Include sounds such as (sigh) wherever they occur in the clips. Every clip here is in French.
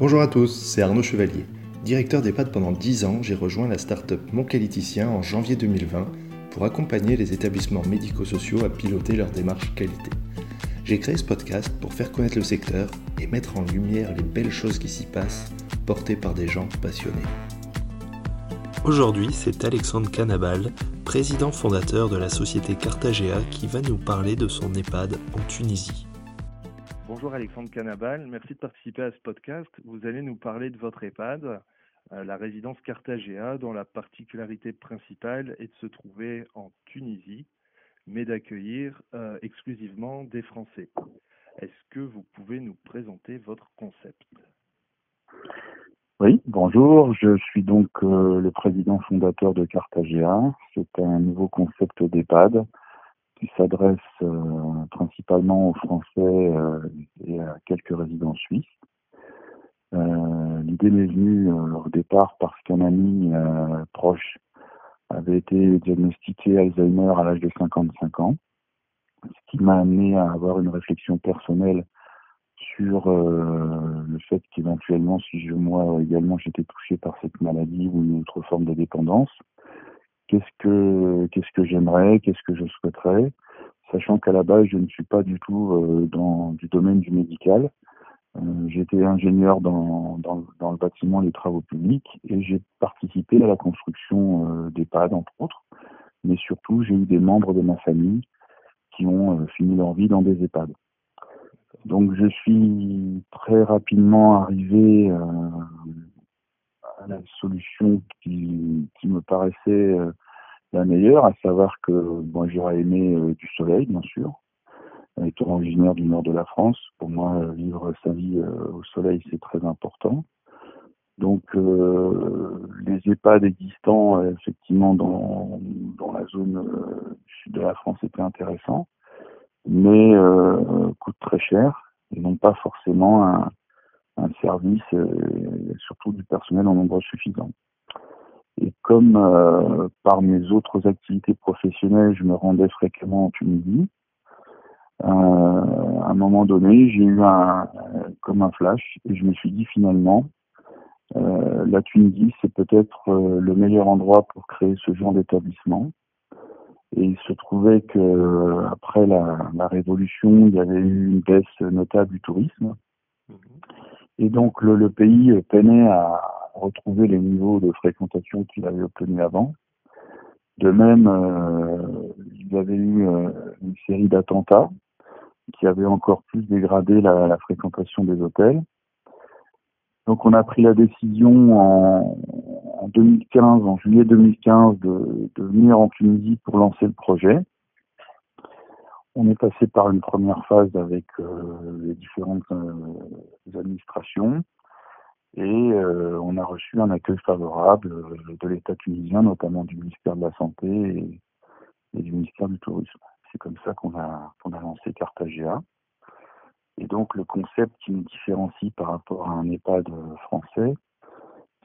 Bonjour à tous, c'est Arnaud Chevalier. Directeur d'EHPAD pendant 10 ans, j'ai rejoint la start-up Mon Qualiticien en janvier 2020 pour accompagner les établissements médico-sociaux à piloter leur démarche qualité. J'ai créé ce podcast pour faire connaître le secteur et mettre en lumière les belles choses qui s'y passent, portées par des gens passionnés. Aujourd'hui, c'est Alexandre Canabal, président fondateur de la société Cartagea, qui va nous parler de son EHPAD en Tunisie. Bonjour Alexandre Canabal, merci de participer à ce podcast. Vous allez nous parler de votre EHPAD, euh, la résidence Cartagea, dont la particularité principale est de se trouver en Tunisie, mais d'accueillir euh, exclusivement des Français. Est-ce que vous pouvez nous présenter votre concept? Oui, bonjour. Je suis donc euh, le président fondateur de Cartagea. C'est un nouveau concept d'EHPAD qui s'adresse euh, principalement aux Français euh, et à quelques résidents suisses. L'idée m'est venue au départ parce qu'un ami proche avait été diagnostiqué Alzheimer à l'âge de 55 ans, ce qui m'a amené à avoir une réflexion personnelle sur euh, le fait qu'éventuellement, si je, moi également j'étais touché par cette maladie ou une autre forme de dépendance, qu'est-ce que j'aimerais, qu'est-ce que je souhaiterais, sachant qu'à la base je ne suis pas du tout euh, dans du domaine du médical. Euh, j'étais ingénieur dans, le bâtiment des travaux publics et j'ai participé à la construction d'EHPAD entre autres, mais surtout j'ai eu des membres de ma famille qui ont fini leur vie dans des EHPAD. Donc je suis très rapidement arrivé euh, la solution qui, me paraissait euh, la meilleure, à savoir que bon, j'aurais aimé euh, du soleil, bien sûr. Étant originaire du nord de la France, pour moi, vivre sa vie au soleil, c'est très important. Donc, les EHPAD existants, effectivement, dans, dans la zone sud de la France, étaient intéressants mais euh, coûte très cher et n'ont pas forcément un, un service, euh, surtout du personnel en nombre suffisant. Et comme euh, par mes autres activités professionnelles, je me rendais fréquemment en Tunisie, euh, à un moment donné, j'ai eu un comme un flash et je me suis dit finalement, euh, la Tunisie, c'est peut-être euh, le meilleur endroit pour créer ce genre d'établissement. Et il se trouvait que après la, la, révolution, il y avait eu une baisse notable du tourisme. Et donc le, pays peinait à retrouver les niveaux de fréquentation qu'il avait obtenus avant. De même, euh, il y avait eu euh, une série d'attentats qui avaient encore plus dégradé la, fréquentation des hôtels. Donc on a pris la décision en, en 2015, en juillet 2015, de, de, venir en Tunisie pour lancer le projet. On est passé par une première phase avec euh, les différentes euh, administrations et euh, on a reçu un accueil favorable de l'État tunisien, notamment du ministère de la Santé et, du ministère du Tourisme. C'est comme ça qu'on a, qu'on a lancé Cartagea. Et donc le concept qui nous différencie par rapport à un EHPAD français,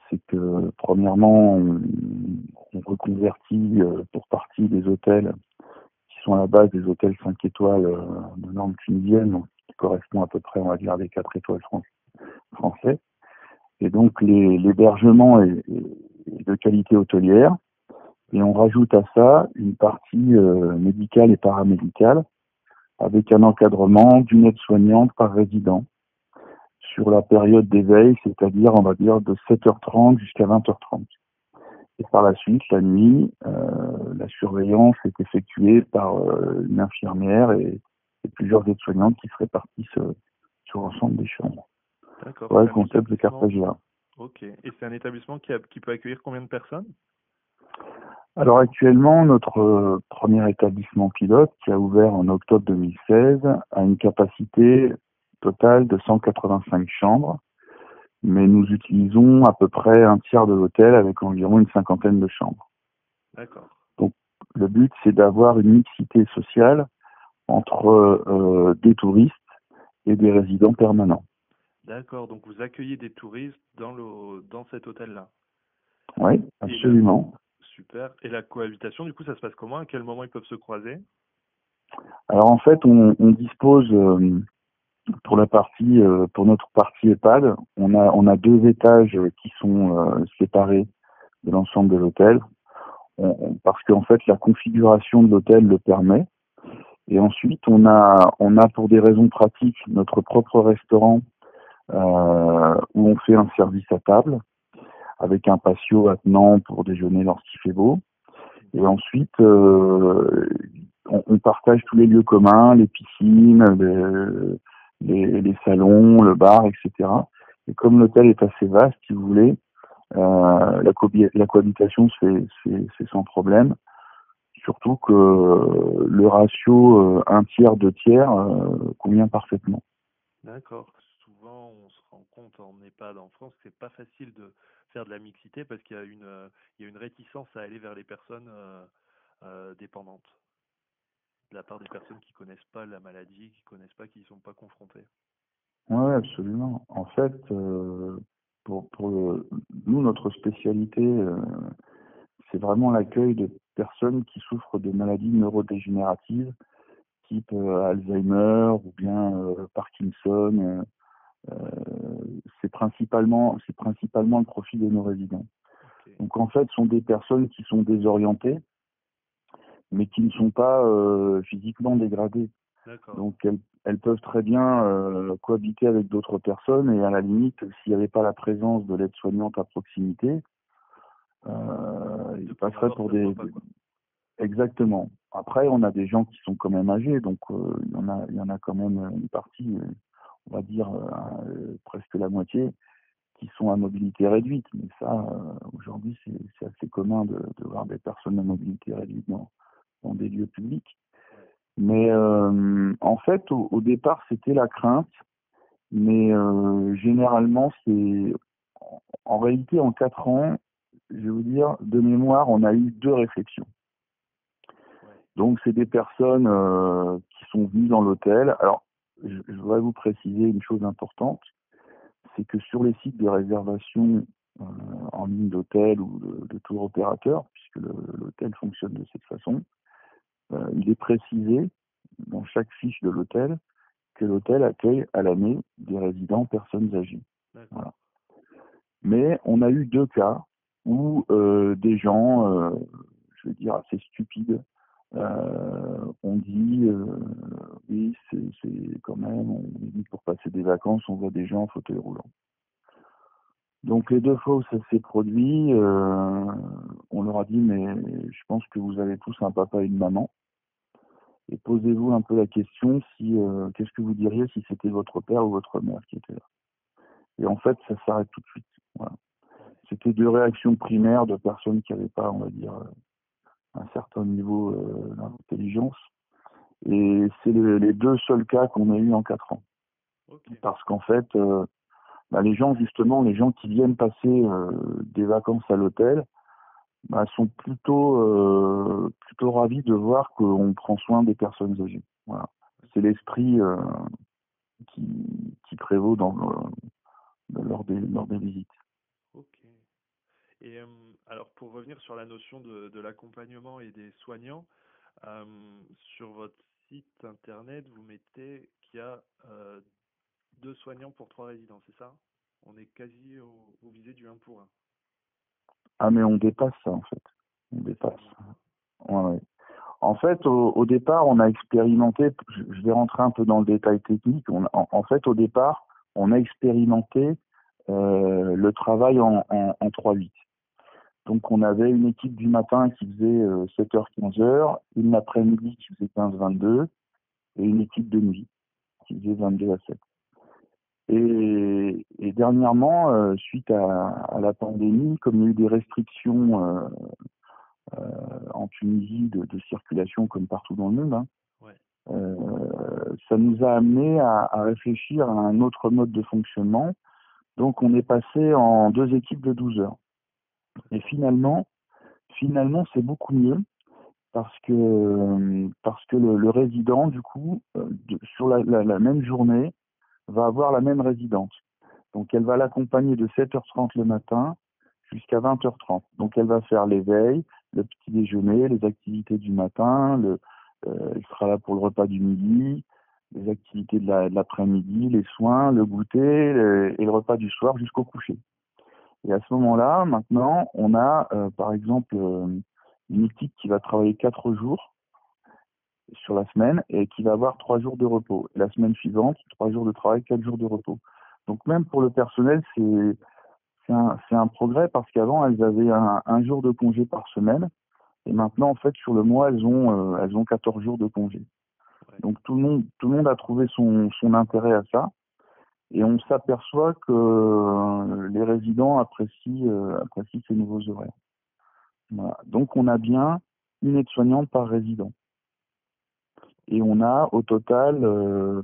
c'est que premièrement, on, on reconvertit pour partie des hôtels sont à la base des hôtels 5 étoiles euh, de normes tunisiennes, qui correspond à peu près, on va dire, des 4 étoiles français. Et donc l'hébergement est, de qualité hôtelière. Et on rajoute à ça une partie euh, médicale et paramédicale avec un encadrement d'une aide-soignante par résident sur la période d'éveil, c'est-à-dire, on va dire, de 7h30 jusqu'à 20h30. Et par la suite, la nuit, euh, la surveillance est effectuée par euh, une infirmière et, et plusieurs aides-soignantes qui se répartissent euh, sur l'ensemble des chambres. D'accord. Voilà le concept de Cartagena. Ok. Et c'est un établissement qui, a, qui peut accueillir combien de personnes? Alors actuellement, notre euh, premier établissement pilote, qui a ouvert en octobre 2016, a une capacité totale de 185 chambres, mais nous utilisons à peu près un tiers de l'hôtel avec environ une cinquantaine de chambres. D'accord. Donc le but, c'est d'avoir une mixité sociale entre euh, des touristes et des résidents permanents. D'accord, donc vous accueillez des touristes dans, le, dans cet hôtel-là Oui, absolument. Super. Et la cohabitation, du coup, ça se passe comment? À quel moment ils peuvent se croiser? Alors en fait, on, on dispose euh, pour la partie, euh, pour notre partie EHPAD, on a, on a deux étages qui sont euh, séparés de l'ensemble de l'hôtel, parce qu'en fait la configuration de l'hôtel le permet. Et ensuite, on a, on a pour des raisons pratiques notre propre restaurant euh, où on fait un service à table avec un patio attenant pour déjeuner lorsqu'il fait beau. Et ensuite, euh, on, on, partage tous les lieux communs, les piscines, les, salons, le bar, etc. Et comme l'hôtel est assez vaste, si vous voulez, euh, la, co la, cohabitation c'est sans problème. Surtout que le ratio euh, un tiers, deux tiers euh, convient parfaitement. D'accord. Souvent, on se rend compte en EHPAD en France que c'est pas facile de faire de la mixité parce qu'il y a une, il y a une réticence à aller vers les personnes dépendantes de la part des personnes qui connaissent pas la maladie, qui connaissent pas, qui ne sont pas confrontées. Oui, absolument. En fait, euh, pour, pour nous, notre spécialité, euh, c'est vraiment l'accueil de personnes qui souffrent de maladies neurodégénératives, type euh, Alzheimer ou bien Parkinson. c'est principalement, c'est principalement le profil de nos résidents. Donc en fait, ce sont des personnes qui sont désorientées, mais qui ne sont pas euh, physiquement dégradées. Donc elles, elles, peuvent très bien euh, cohabiter avec d'autres personnes et à la limite, s'il n'y avait pas la présence de l'aide-soignante à proximité, euh, ils passeraient pour des... Exactement. Après, on a des gens qui sont quand même âgés, donc euh, il, y en a, il y en a quand même une partie, on va dire presque la moitié, qui sont à mobilité réduite. Mais ça, aujourd'hui, c'est assez commun de, de, voir des personnes à mobilité réduite dans, des lieux publics. Mais euh, en fait, au, départ, c'était la crainte, mais euh, généralement, c'est en réalité en quatre ans, je vais vous dire, de mémoire, on a eu deux réflexions. Donc, c'est des personnes euh, qui sont venues dans l'hôtel. Alors, je, voudrais vous préciser une chose importante, c'est que sur les sites de réservation en ligne d'hôtel ou de, de tour opérateur, puisque l'hôtel fonctionne de cette façon, euh, il est précisé dans chaque fiche de l'hôtel que l'hôtel accueille à l'année des résidents personnes âgées. Voilà. Mais on a eu deux cas où euh, des gens, euh, je veux dire assez stupides, euh, ont dit oui c'est quand même on dit pour passer des vacances on voit des gens en fauteuil roulant. Donc les deux fois où ça s'est produit, on leur a dit mais je pense que vous avez tous un papa et une maman. Et posez-vous un peu la question si euh, qu'est-ce que vous diriez si c'était votre père ou votre mère qui était là? Et en fait, ça s'arrête tout de suite. Voilà. C'était deux réactions primaires de personnes qui n'avaient pas, on va dire, euh, un certain niveau euh, d'intelligence. Et c'est les deux seuls cas qu'on a eu en quatre ans. Okay. Parce qu'en fait, euh, bah, les gens, justement, les gens qui viennent passer euh, des vacances à l'hôtel, bah, sont plutôt euh, plutôt ravis de voir qu'on prend soin des personnes âgées. Voilà. C'est l'esprit euh, qui, qui prévaut dans, le, lors, des, lors des visites. Ok. Euh, alors pour revenir sur la notion de, l'accompagnement et des soignants, euh, sur votre site internet, vous mettez qu'il y a deux soignants pour trois résidents, c'est ça? On est quasi au, au visé du 1 pour 1. Ah mais on dépasse ça en fait. On dépasse. En fait, au, départ, on a expérimenté, je vais rentrer un peu dans le détail technique, on, en, en, fait, au départ, on a expérimenté euh, le travail en, en, en 3-8. Donc on avait une équipe du matin qui faisait euh, 7h-15h, une l'après-midi qui faisait 15-22, et une équipe de nuit qui faisait 22 à 7. Et, et dernièrement, euh, suite à, à, la pandémie, comme il y a eu des restrictions euh, euh, en Tunisie de, de, circulation comme partout dans le monde, hein, ouais. Ça nous a amené à, à, réfléchir à un autre mode de fonctionnement. Donc on est passé en deux équipes de 12 heures. Et finalement, finalement c'est beaucoup mieux parce que parce que le, le résident du coup de, sur la, la, la même journée va avoir la même résidence. Donc elle va l'accompagner de 7h30 le matin jusqu'à 20h30. Donc elle va faire l'éveil, le petit déjeuner, les activités du matin, le, euh, elle sera là pour le repas du midi. les activités de l'après-midi, les soins, le goûter et le repas du soir jusqu'au coucher. Et à ce moment-là, maintenant, on a euh, par exemple euh, une équipe qui va travailler quatre jours sur la semaine et qui va avoir trois jours de repos. la semaine suivante, trois jours de travail, quatre jours de repos. Donc même pour le personnel, c'est c'est un, un, progrès parce qu'avant elles avaient un, un, jour de congé par semaine et maintenant en fait sur le mois elles ont euh, elles ont 14 jours de congé. Donc tout le monde tout le monde a trouvé son, son intérêt à ça et on s'aperçoit que euh, les résidents apprécient, euh, apprécient ces nouveaux horaires. Voilà. Donc on a bien une aide-soignante par résident. Et on a au total, euh,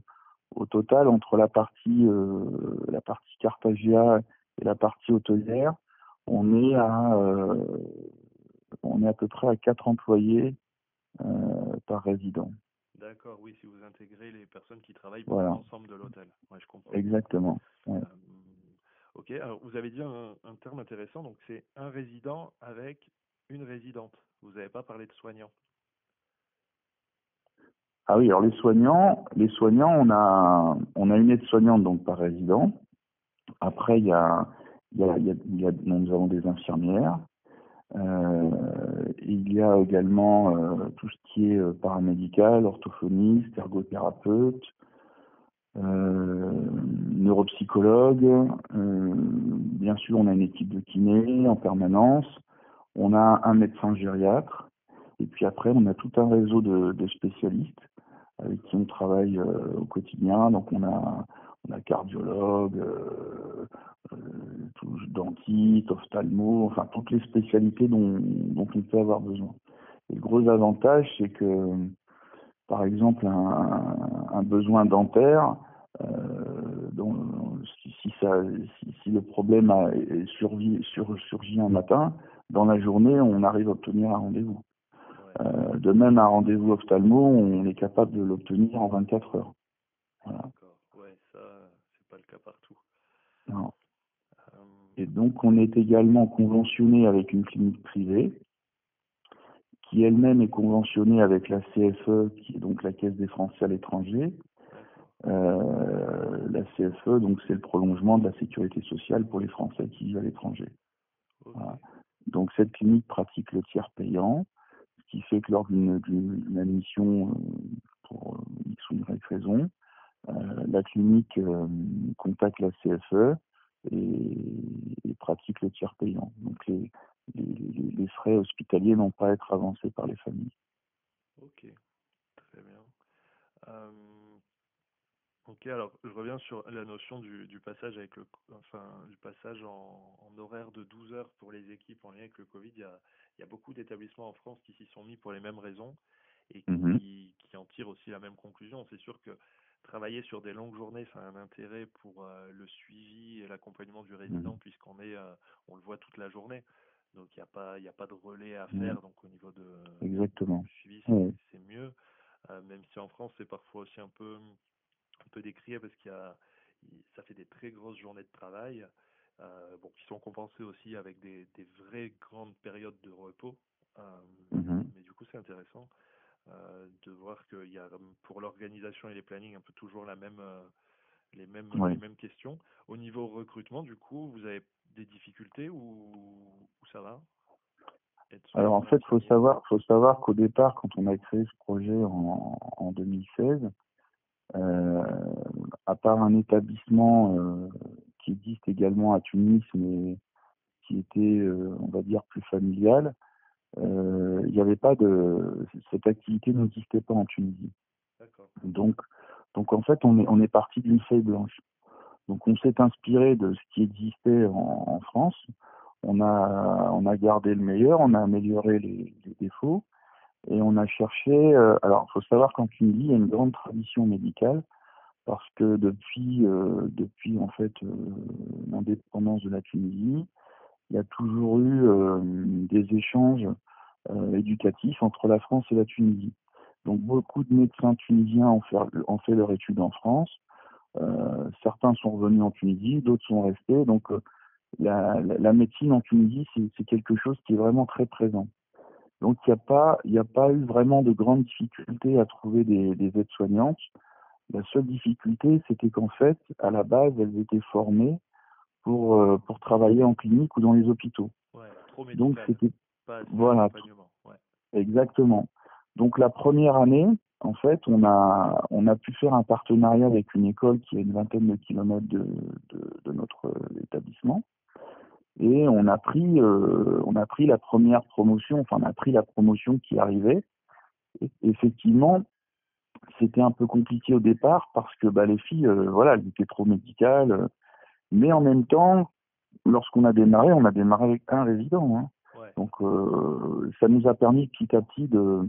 au total entre la partie, euh, la partie Cartagia et la partie hôtelière, on est à, euh, on est à peu près à quatre employés par résident. D'accord, oui, si vous intégrez les personnes qui travaillent pour l'ensemble de l'hôtel. Ouais, je comprends. Exactement. Euh, ok, alors vous avez dit un, terme intéressant, donc c'est un résident avec une résidente. Vous n'avez pas parlé de soignants. Ah oui, alors les soignants, les soignants, on a, on a une aide-soignante donc par résident. Après, il y a, il y a, il y a, nous avons des infirmières. Euh, il y a également euh, tout ce qui est euh, paramédical, orthophoniste, ergothérapeute, neuropsychologue. bien sûr, on a une équipe de kiné en permanence. On a un médecin gériatre. Et puis après, on a tout un réseau de, de spécialistes avec qui on travaille au quotidien. Donc on a on a cardiologue, euh, euh, dentiste, ophtalmo, enfin toutes les spécialités dont, on peut avoir besoin. Le gros avantage, c'est que, par exemple, un, besoin dentaire, euh, si, si, ça, si, si, le problème a, surgit un matin, dans la journée, on arrive à obtenir un rendez-vous. Euh, de même, un rendez-vous ophtalmo, on est capable de l'obtenir en 24 heures. Voilà pas le cas partout. Non. Euh, Et donc, on est également conventionné avec une clinique privée qui elle-même est conventionnée avec la CFE, qui est donc la Caisse des Français à l'étranger. Euh, la CFE, donc c'est le prolongement de la sécurité sociale pour les Français qui vivent à l'étranger. Donc cette clinique pratique le tiers payant, qui fait que lors d'une admission euh, pour X ou Y raison, euh, la clinique euh, contacte la CFE et, pratique le tiers payant. Donc les, les, frais hospitaliers n'ont pas à être avancés par les familles. Ok, très bien. Euh, ok, alors je reviens sur la notion du, du passage avec le, enfin du passage en, en, horaire de 12 heures pour les équipes en lien avec le Covid. Il y a, il y a beaucoup d'établissements en France qui s'y sont mis pour les mêmes raisons et mmh qui, qui en tirent aussi la même conclusion. C'est sûr que travailler sur des longues journées, ça a un intérêt pour euh, le suivi et l'accompagnement du résident, mmh. puisqu'on est, euh, on le voit toute la journée. Donc il n'y a pas, il a pas de relais à mmh. faire. Donc au niveau de Exactement. suivi, c'est mieux. Euh, même si en France, c'est parfois aussi un peu, peu décrié parce qu'il y a, ça fait des très grosses journées de travail. bon, qui sont compensées aussi avec des, des vraies grandes périodes de repos. Mmh mais du coup, c'est intéressant. Euh, de voir qu'il y a pour l'organisation et les plannings un peu toujours la même, euh, les, mêmes, les mêmes questions. Au niveau recrutement, du coup, vous avez des difficultés ou, ça va? Alors en fait, faut savoir, faut savoir qu'au départ, quand on a créé ce projet en, en 2016, euh, à part un établissement euh, qui existe également à Tunis, mais qui était, on va dire, plus familial, euh, il n'y avait pas de cette activité n'existait pas en Tunisie. Donc, donc en fait, on est on est parti d'une feuille blanche. Donc on s'est inspiré de ce qui existait en, en, France. On a on a gardé le meilleur, on a amélioré les, les défauts et on a cherché. Euh, alors, il faut savoir qu'en Tunisie, il y a une grande tradition médicale parce que depuis euh, depuis en fait euh, l'indépendance de la Tunisie, il y a toujours eu des échanges éducatifs entre la France et la Tunisie. Donc beaucoup de médecins tunisiens ont fait, leur étude en France. Certains sont revenus en Tunisie, d'autres sont restés. Donc la, médecine en Tunisie, c'est quelque chose qui est vraiment très présent. Donc il n'y a pas, il a pas eu vraiment de grandes difficultés à trouver des, des aides-soignantes. La seule difficulté, c'était qu'en fait, à la base, elles étaient formées pour, euh, pour travailler en clinique ou dans les hôpitaux. Ouais, trop médical, Donc c'était voilà. Ouais. exactement. Donc la première année, en fait, on a on a pu faire un partenariat avec une école qui est à une vingtaine de kilomètres de, de, de notre euh, établissement. Et on a pris euh, on a pris la première promotion, enfin on a pris la promotion qui arrivait. Et effectivement, c'était un peu compliqué au départ parce que bah, les filles, euh, voilà, elles étaient trop médicales. euh, mais en même temps, lorsqu'on a démarré, on a démarré avec un résident. Hein. Ouais. Donc ça nous a permis petit à petit de,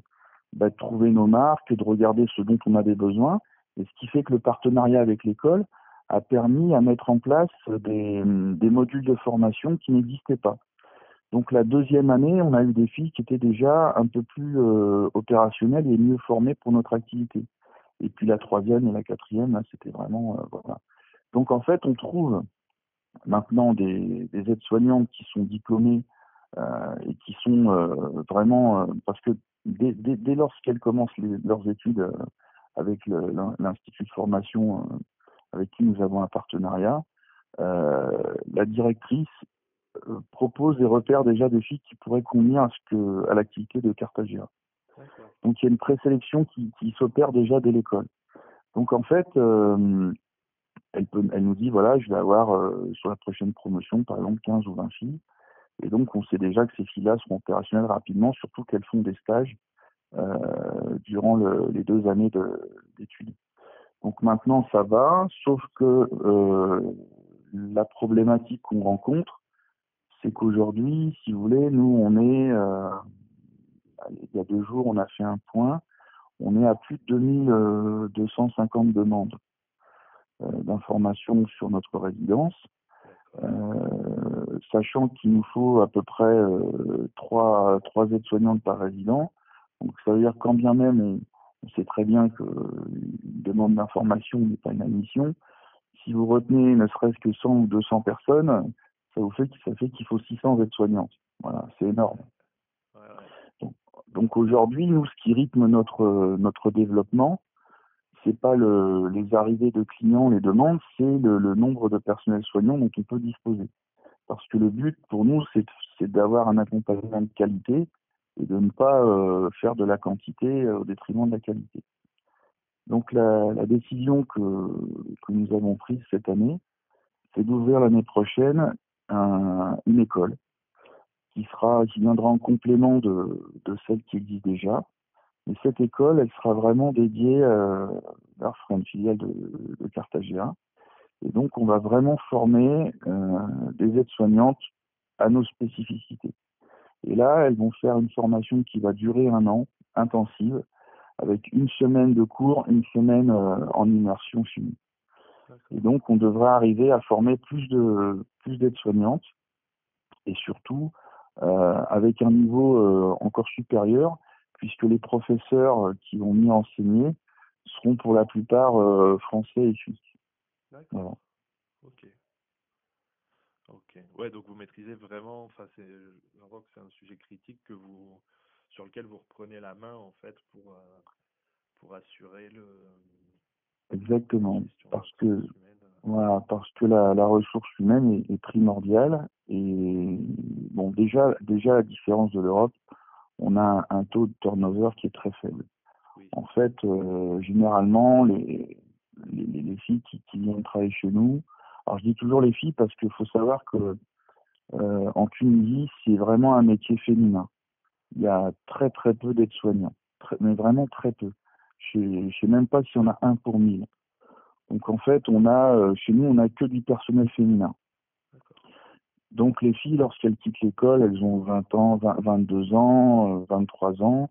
bah, de trouver nos marques, de regarder ce dont on avait besoin. Et ce qui fait que le partenariat avec l'école a permis à mettre en place des, modules de formation qui n'existaient pas. Donc la deuxième année, on a eu des filles qui étaient déjà un peu plus euh, opérationnelles et mieux formées pour notre activité. Et puis la troisième et la quatrième, c'était vraiment euh, voilà. Donc en fait, on trouve maintenant des, des aides-soignantes qui sont diplômées euh, et qui sont vraiment parce que dès, lorsqu'elles commencent leurs études avec l'institut de formation avec qui nous avons un partenariat, euh, la directrice euh, propose et repère déjà des filles qui pourraient convenir à ce que à l'activité de Cartagena. Donc il y a une présélection qui, qui s'opère déjà dès l'école. Donc en fait, euh, elle, peut, elle nous dit voilà, je vais avoir euh, sur la prochaine promotion par exemple 15 ou 20 filles. Et donc on sait déjà que ces filles-là seront opérationnelles rapidement, surtout qu'elles font des stages euh, durant le- les deux années de- d'études. Donc maintenant ça va, sauf que euh, la problématique qu'on rencontre, c'est qu'aujourd'hui, si vous voulez, nous on est, euh, il y a deux jours, on a fait un point, on est à plus de 2250 demandes euh, d'informations sur notre résidence, euh, sachant qu'il nous faut à peu près euh, trois, trois aides-soignantes par résident. Donc ça veut dire quand bien même on, on sait très bien qu'une demande d'information n'est pas une admission, si vous retenez ne serait-ce que 100 ou 200 personnes, ça vous fait ça fait qu'il faut 600 aides-soignantes. Voilà, c'est énorme. Ouais, ouais. Donc aujourd'hui, nous, ce qui rythme notre notre développement, c'est pas le, les arrivées de clients, les demandes, c'est le, le nombre de personnels soignants dont on peut disposer. Parce que le but pour nous, c'est d'avoir un accompagnement de qualité et de ne pas euh, faire de la quantité euh, au détriment de la qualité. Donc la, la décision que, que nous avons prise cette année, c'est d'ouvrir l'année prochaine un- une école qui sera qui viendra en complément de, de celle qui existe déjà. Mais cette école, elle sera vraiment dédiée, euh, une filiale de, de. Et donc, on va vraiment former euh, des aides-soignantes à nos spécificités. Et là, elles vont faire une formation qui va durer un an, intensive, avec une semaine de cours, une semaine euh, en immersion chimie. Et donc, on devra arriver à former plus de plus d'aides-soignantes et surtout euh, avec un niveau euh, encore supérieur, puisque les professeurs qui vont m'y enseigner seront pour la plupart français et suisses. Voilà. Ouais, donc vous maîtrisez vraiment, enfin c'est, j'entends que c'est un sujet critique que vous, sur lequel vous reprenez la main en fait pour, euh, pour assurer le, Exactement, parce que humaine. voilà, parce que la, la ressource humaine est, est primordiale et bon déjà déjà à la différence de l'Europe, on a un, taux de turnover qui est très faible. Oui. En fait, euh, généralement, les, les, les- les filles qui, qui viennent travailler chez nous, alors je dis toujours les filles parce qu'il faut savoir que euh, en Tunisie, c'est vraiment un métier féminin. Il y a très très peu d'aides-soignants, mais vraiment très peu. Je ne sais même pas s'il y en a un pour mille. Donc en fait, on a euh, chez nous, on a que du personnel féminin. Donc les filles, lorsqu'elles quittent l'école, elles ont 20 ans, 20 22 ans, euh, 23 ans.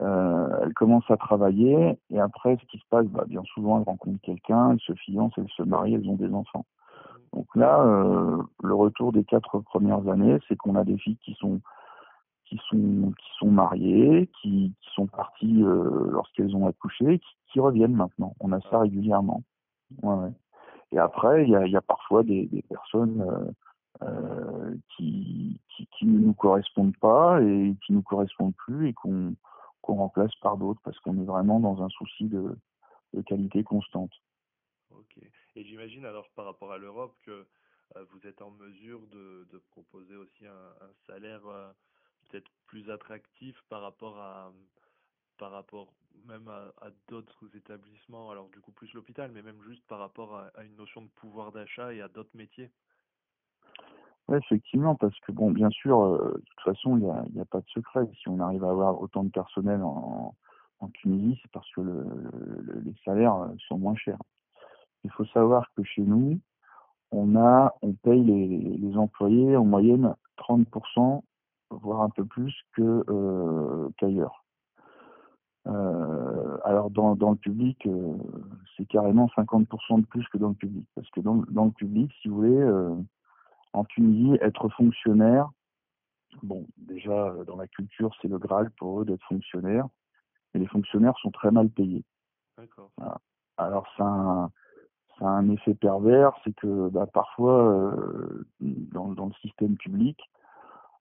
Euh, elles commencent à travailler et après, ce qui se passe, bah, bien souvent, elles rencontrent quelqu'un, elles se fiancent, elles se marient, elles ont des enfants. Donc là, euh, le retour des quatre premières années, c'est qu'on a des filles qui sont qui sont qui sont mariées, qui, sont parties euh, lorsqu'elles ont accouché, qui, reviennent maintenant. On a ça régulièrement. Et après, il y a, parfois des, personnes euh, qui, qui qui ne nous correspondent pas et qui nous correspondent plus et qu'on qu'on remplace par d'autres parce qu'on est vraiment dans un souci de de qualité constante. Et j'imagine alors par rapport à l'Europe que vous êtes en mesure de, proposer aussi un, salaire peut-être plus attractif par rapport à par rapport même à, d'autres établissements, alors du coup plus l'hôpital, mais même juste par rapport à, une notion de pouvoir d'achat et à d'autres métiers? Oui, effectivement, parce que bon, bien sûr, euh, de toute façon, il n'y a, y a pas de secret. Si on arrive à avoir autant de personnel en, en Tunisie, c'est parce que le, le, les salaires euh, sont moins chers. Il faut savoir que chez nous, on a, on paye les, les employés en moyenne 30%, voire un peu plus que euh, qu'ailleurs. Euh, alors dans, dans le public, euh, c'est carrément 50% de plus que dans le public. Parce que dans, dans le public, si vous voulez, en Tunisie, être fonctionnaire, bon, déjà dans la culture, c'est le Graal pour eux d'être fonctionnaire. Et les fonctionnaires sont très mal payés. Voilà. Alors a, un, ça a un effet pervers, c'est que bah, parfois, euh, dans, dans le système public,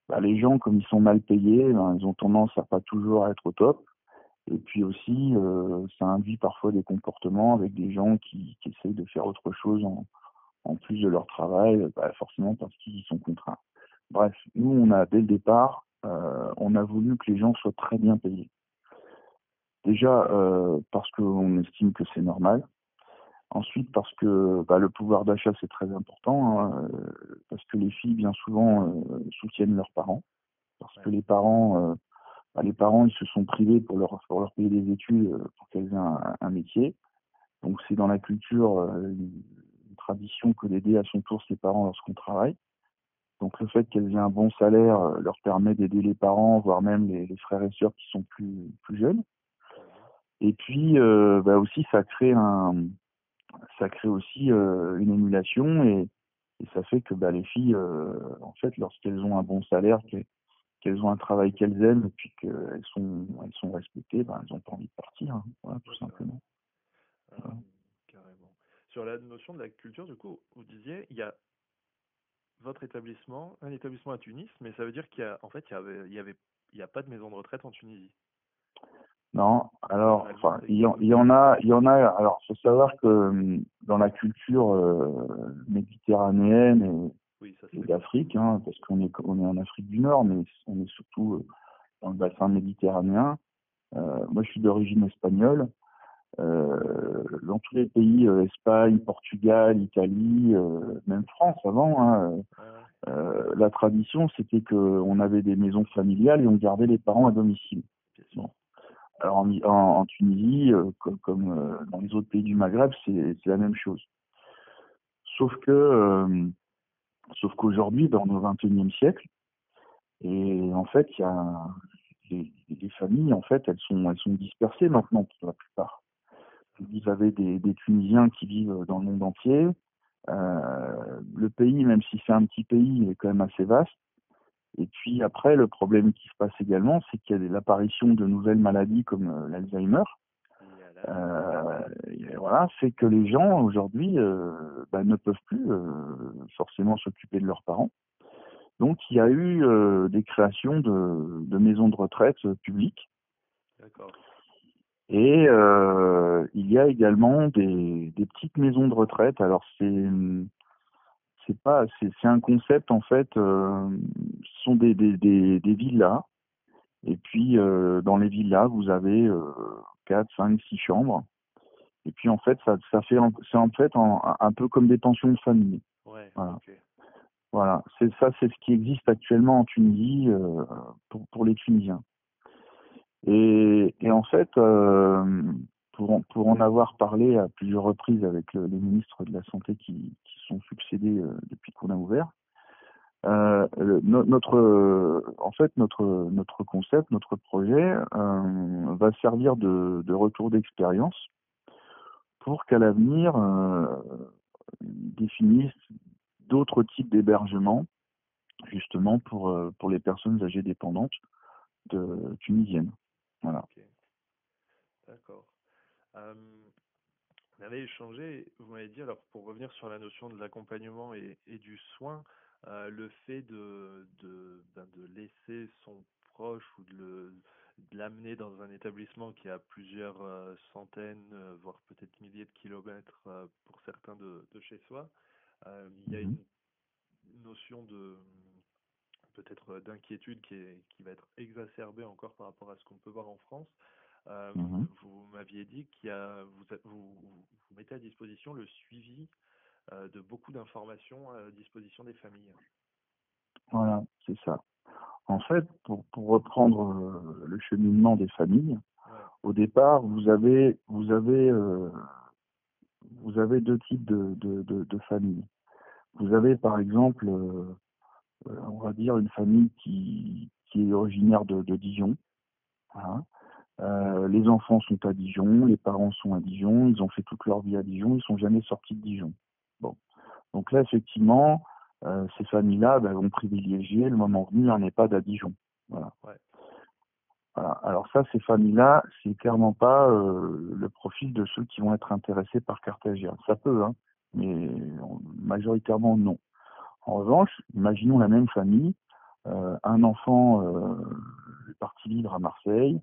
bah, les gens, comme ils sont mal payés, ben, ils ont tendance à pas toujours être au top. Et puis aussi, euh, ça induit parfois des comportements avec des gens qui, qui essayent de faire autre chose en, en plus de leur travail, bah, forcément parce qu'ils y sont contraints. Bref, nous, on a dès le départ, euh, on a voulu que les gens soient très bien payés. Déjà euh, parce qu'on estime que c'est normal. Ensuite parce que bah, le pouvoir d'achat c'est très important, hein, euh, parce que les filles bien souvent euh, soutiennent leurs parents, parce que les parents euh, bah, les parents ils se sont privés pour leur pour leur payer des études euh, pour qu'elles aient un, un, métier. Donc c'est dans la culture euh, une, tradition que d'aider à son tour ses parents lorsqu'on travaille. Donc le fait qu'elles aient un bon salaire euh, leur permet d'aider les parents, voire même les, les, frères et sœurs qui sont plus plus jeunes. Et puis euh, bah aussi ça crée un ça crée aussi euh, une émulation et, et, ça fait que bah, les filles en fait lorsqu'elles ont un bon salaire qu'elles ont un travail qu'elles aiment et puis qu'elles sont, elles sont respectées, ben, elles n'ont pas envie de partir, hein, voilà, tout simplement. Euh, voilà. Carrément. Sur la notion de la culture, du coup, vous disiez, il y a votre établissement, un établissement à Tunis, mais ça veut dire qu'il y a, en fait, il y avait, il y avait, il y a pas de maison de retraite en Tunisie. Non, alors, enfin, il y, en, a, il y en a. Alors, faut savoir que hum, dans la culture euh, méditerranéenne et oui, et d'Afrique, hein, parce qu'on est, on est en Afrique du Nord, mais on est surtout euh, dans le bassin méditerranéen. Euh, moi, je suis d'origine espagnole. Euh, dans tous les pays, euh, Espagne, Portugal, Italie, même France avant, hein, la tradition, c'était qu'on avait des maisons familiales et on gardait les parents à domicile. Bon. En, en, Tunisie, comme, comme dans les autres pays du Maghreb, c'est la même chose. Sauf que Sauf qu'aujourd'hui, dans le 21e siècle, et en fait, il y a les, les, familles, en fait, elles sont, elles sont dispersées maintenant pour la plupart. Vous avez des, Tunisiens qui vivent dans le monde entier. Euh, le pays, même si c'est un petit pays, est quand même assez vaste. Et puis après, le problème qui se passe également, c'est qu'il y a l'apparition de nouvelles maladies comme euh, l'Alzheimer, euh, voilà, c'est que les gens aujourd'hui euh, bah, ne peuvent plus forcément s'occuper de leurs parents. Donc il y a eu des créations de, de, maisons de retraite publiques. Et il y a également des, des, petites maisons de retraite. Alors c'est c'est pas c'est un concept en fait. ce sont des, des, des, des villas. Et puis dans les villas vous avez 4, 5, 6 chambres. Et puis en fait, ça, ça fait c'est en fait un peu comme des pensions de famille. Ouais, voilà. Okay. Voilà, c'est ça, c'est ce qui existe actuellement en Tunisie euh, pour, pour les Tunisiens. Et, et en fait, euh, pour, en avoir parlé à plusieurs reprises avec le, les ministres de la santé qui, sont succédés euh, depuis qu'on a ouvert, euh, notre, en fait, notre, notre concept, notre projet euh, va servir de, retour d'expérience pour qu'à l'avenir, euh, définisse d'autres types d'hébergements, justement pour, pour les personnes âgées dépendantes tunisiennes. Voilà. D'accord. On avait échangé, vous m'avez dit, alors pour revenir sur la notion de l'accompagnement et, et, du soin, euh, le fait de, de, ben de laisser son proche ou de l'amener dans un établissement qui a plusieurs centaines, voire peut-être milliers de kilomètres pour certains de, de chez soi. il y a Mhm. une notion de peut-être d'inquiétude qui, est, qui va être exacerbée encore par rapport à ce qu'on peut voir en France. Euh, Mhm. Vous m'aviez dit qu'il y a, vous, vous, vous, mettez à disposition le suivi euh, de beaucoup d'informations à disposition des familles. Voilà, c'est ça. En fait, pour, pour reprendre euh, le cheminement des familles, Ouais. au départ, vous avez, vous avez, euh, vous avez deux types de, de, de, de familles. Vous avez par exemple, on va dire une famille qui, qui est originaire de, de Dijon. Hein. Euh, les enfants sont à Dijon, les parents sont à Dijon, ils ont fait toute leur vie à Dijon, ils sont jamais sortis de Dijon. Bon, donc là effectivement, euh, ces familles-là ben, vont privilégier le moment venu un EHPAD à Dijon. Voilà. Ouais. Voilà. Alors ça, ces familles-là, c'est clairement pas euh, le profil de ceux qui vont être intéressés par Cartagena. Ça peut, hein, mais majoritairement non. En revanche, imaginons la même famille, un enfant est parti vivre à Marseille,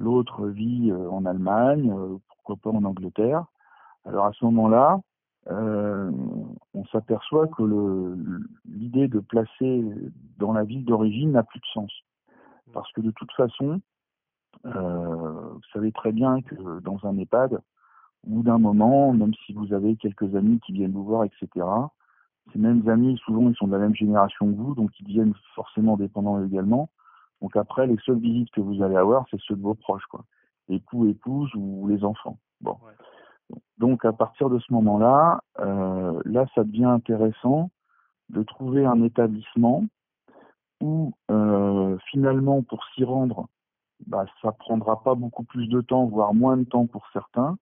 l'autre vit euh, en Allemagne, euh, pourquoi pas en Angleterre. Alors à ce moment-là, euh, on s'aperçoit que l'idée de placer dans la ville d'origine n'a plus de sens. Parce que de toute façon, euh, vous savez très bien que dans un EHPAD, au bout d'un moment, même si vous avez quelques amis qui viennent vous voir, etc., ces mêmes amis, souvent, ils sont de la même génération que vous, donc ils deviennent forcément dépendants également. Donc après, les seules visites que vous allez avoir, c'est ceux de vos proches, quoi. Époux, épouse ou les enfants. Bon. Ouais. Donc à partir de ce moment-là, euh, là, ça devient intéressant de trouver un établissement où euh, finalement, pour s'y rendre, bah, ça prendra pas beaucoup plus de temps, voire moins de temps pour certains,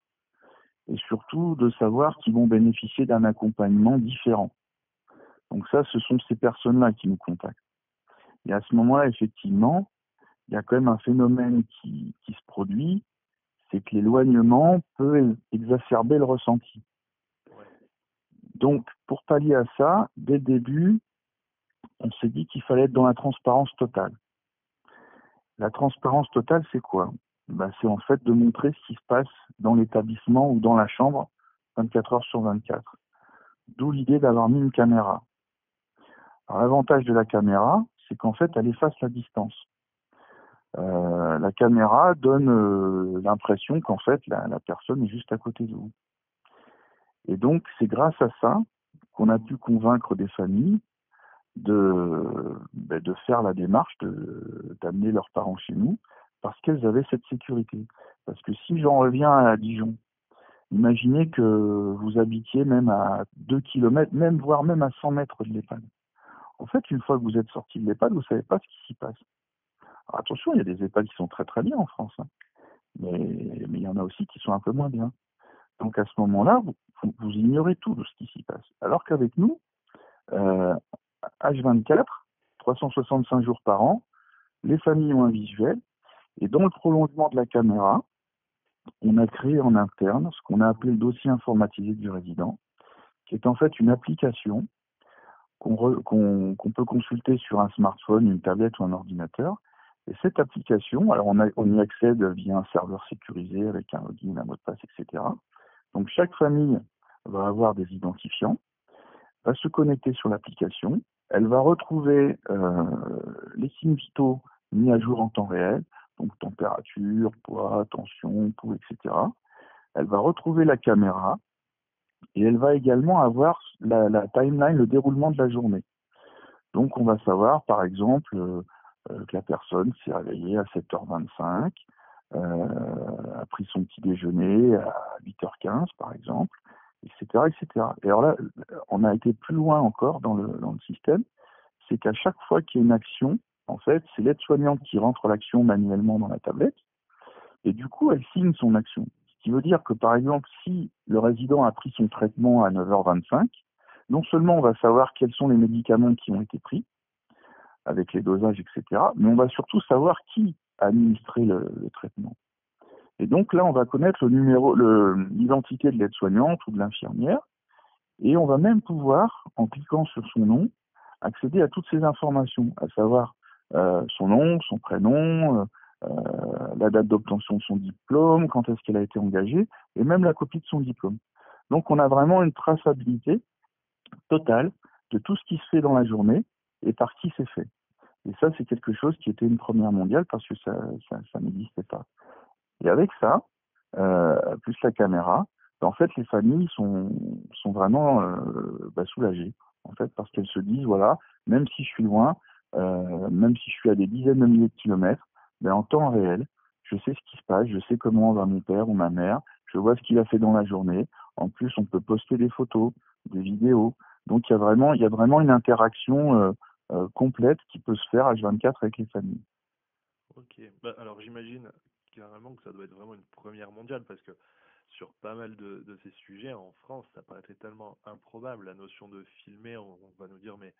et surtout de savoir qu'ils vont bénéficier d'un accompagnement différent. Donc ça, ce sont ces personnes-là qui nous contactent. Et à ce moment-là, effectivement, il y a quand même un phénomène qui, qui se produit, c'est que l'éloignement peut exacerber le ressenti. Donc, pour pallier à ça, dès le début, on s'est dit qu'il fallait être dans la transparence totale. La transparence totale, c'est quoi? Ben, C'est en fait de montrer ce qui se passe dans l'établissement ou dans la chambre 24 heures sur 24. D'où l'idée d'avoir mis une caméra. Alors, l'avantage de la caméra, c'est qu'en fait, elle efface la distance. Euh, la caméra donne euh, l'impression qu'en fait, la, personne est juste à côté de vous. Et donc, c'est grâce à ça qu'on a pu convaincre des familles de, ben, faire la démarche d'amener leurs parents chez nous parce qu'elles avaient cette sécurité. Parce que si j'en reviens à Dijon, imaginez que vous habitiez même à 2 km, même, voire même à 100 mètres de l'EHPAD. En fait, une fois que vous êtes sorti de l'EHPAD, vous ne savez pas ce qui s'y passe. Alors, attention, il y a des EHPAD qui sont très très bien en France, hein. mais, il y en a aussi qui sont un peu moins bien. Donc à ce moment-là, vous, vous, ignorez tout de ce qui s'y passe. Alors qu'avec nous, euh, H24, 365 jours par an, les familles ont un visuel, et dans le prolongement de la caméra, on a créé en interne ce qu'on a appelé le dossier informatisé du résident, qui est en fait une application qu'on qu qu peut consulter sur un smartphone, une tablette ou un ordinateur. Et cette application, alors on, a, on y accède via un serveur sécurisé avec un login, un mot de passe, etc. Donc chaque famille va avoir des identifiants, va se connecter sur l'application, elle va retrouver euh, les signes vitaux mis à jour en temps réel, donc température, poids, tension, pouls, etc. Elle va retrouver la caméra et elle va également avoir la, timeline, le déroulement de la journée. Donc on va savoir, par exemple, euh, que la personne s'est réveillée à 7h25, euh, a pris son petit déjeuner à 8h15 par exemple, etc., etc. Et alors là, on a été plus loin encore dans le système, c'est qu'à chaque fois qu'il y a une action, en fait, c'est l'aide-soignante qui rentre l'action manuellement dans la tablette, et du coup, elle signe son action. Ce qui veut dire que, par exemple, si le résident a pris son traitement à 9h25, non seulement on va savoir quels sont les médicaments qui ont été pris, avec les dosages, etc., mais on va surtout savoir qui a administré le, traitement. Et donc là, on va connaître l'identité de l'aide-soignante ou de l'infirmière, et on va même pouvoir, en cliquant sur son nom, accéder à toutes ces informations, à savoir euh, son nom, son prénom, la date d'obtention de son diplôme, quand est-ce qu'elle a été engagée, et même la copie de son diplôme. Donc on a vraiment une traçabilité totale de tout ce qui se fait dans la journée et par qui c'est fait. Et ça, c'est quelque chose qui était une première mondiale parce que ça, ça, n'existait pas. Et avec ça, euh, plus la caméra, ben, en fait, les familles sont, sont vraiment euh, bah, soulagées, en fait, parce qu'elles se disent, voilà, même si je suis loin, euh, même si je suis à des dizaines de milliers de kilomètres, ben, en temps réel, je sais ce qui se passe, je sais comment va mon père ou ma mère, je vois ce qu'il a fait dans la journée. En plus, on peut poster des photos, des vidéos. Donc, il y a vraiment, il y a vraiment une interaction euh, euh, complète qui peut se faire à 24 avec les familles. Ok. Bah, alors, j'imagine carrément que ça doit être vraiment une première mondiale parce que sur pas mal de, ces sujets en France, ça paraîtrait tellement improbable. La notion de filmer, on, va nous dire, mais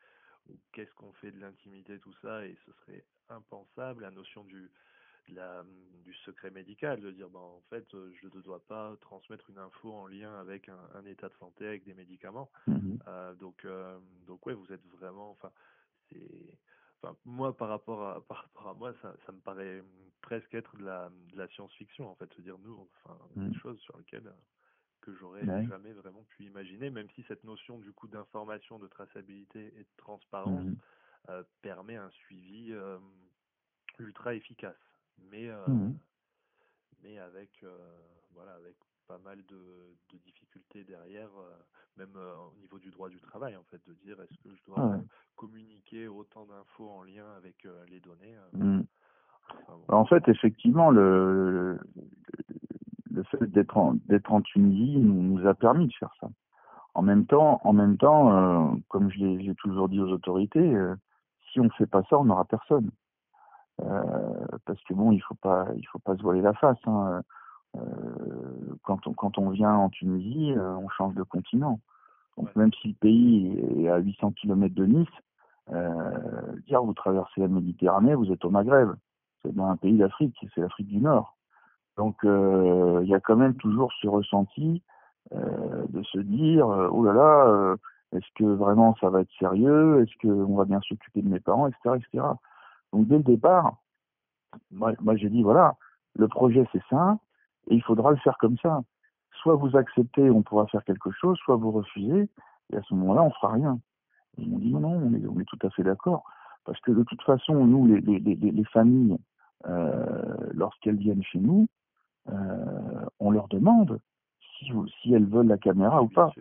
qu'est-ce qu'on fait de l'intimité, tout ça, et ce serait impensable. La notion du, la, du secret médical, de dire, ben, en fait, je ne dois pas transmettre une info en lien avec un, état de santé, avec des médicaments. Mm-hmm. Euh, donc, euh, donc ouais, vous êtes vraiment, enfin, c'est Enfin, moi, par rapport à, (laughs) par rapport à moi, ça, ça me paraît presque être de la, de la science-fiction, en fait, se dire nous, enfin, des mmh. choses sur lesquelles euh, que j'aurais jamais vraiment pu imaginer, même si cette notion du coup d'information, de traçabilité et de transparence mmh. euh, permet un suivi euh, ultra efficace, mais mmh. mais avec voilà avec pas mal de, de difficultés derrière, euh, même euh, au niveau du droit du travail, en fait, de dire est-ce que je dois communiquer autant d'infos en lien avec euh, les données. Mmh. En fait, effectivement, le fait d'être en, Tunisie nous a permis de faire ça. En même temps, en même temps, comme je l'ai toujours dit aux autorités, si on ne fait pas ça, on n'aura personne. parce que bon, il faut pas, il faut pas se voiler la face. Hein. Euh, quand, on, vient en Tunisie, euh, on change de continent. Donc même si le pays est à 800 km de Nice, euh, dire vous traversez la Méditerranée, vous êtes au Maghreb. C'est dans un pays d'Afrique, c'est l'Afrique du Nord. Donc il y a quand même toujours ce ressenti de se dire oh là là, est-ce que vraiment ça va être sérieux? Est-ce qu'on va bien s'occuper de mes parents, etc., etc. Donc dès le départ, moi, j'ai dit voilà, le projet c'est ça, et il faudra le faire comme ça. Soit vous acceptez, on pourra faire quelque chose, soit vous refusez, et à ce moment-là, on fera rien. ils m'ont dit non, non, on est, tout à fait d'accord. Parce que de toute façon, nous, les, les, les, les familles, euh, lorsqu'elles viennent chez nous, euh, on leur demande si, si elles veulent la caméra ou pas.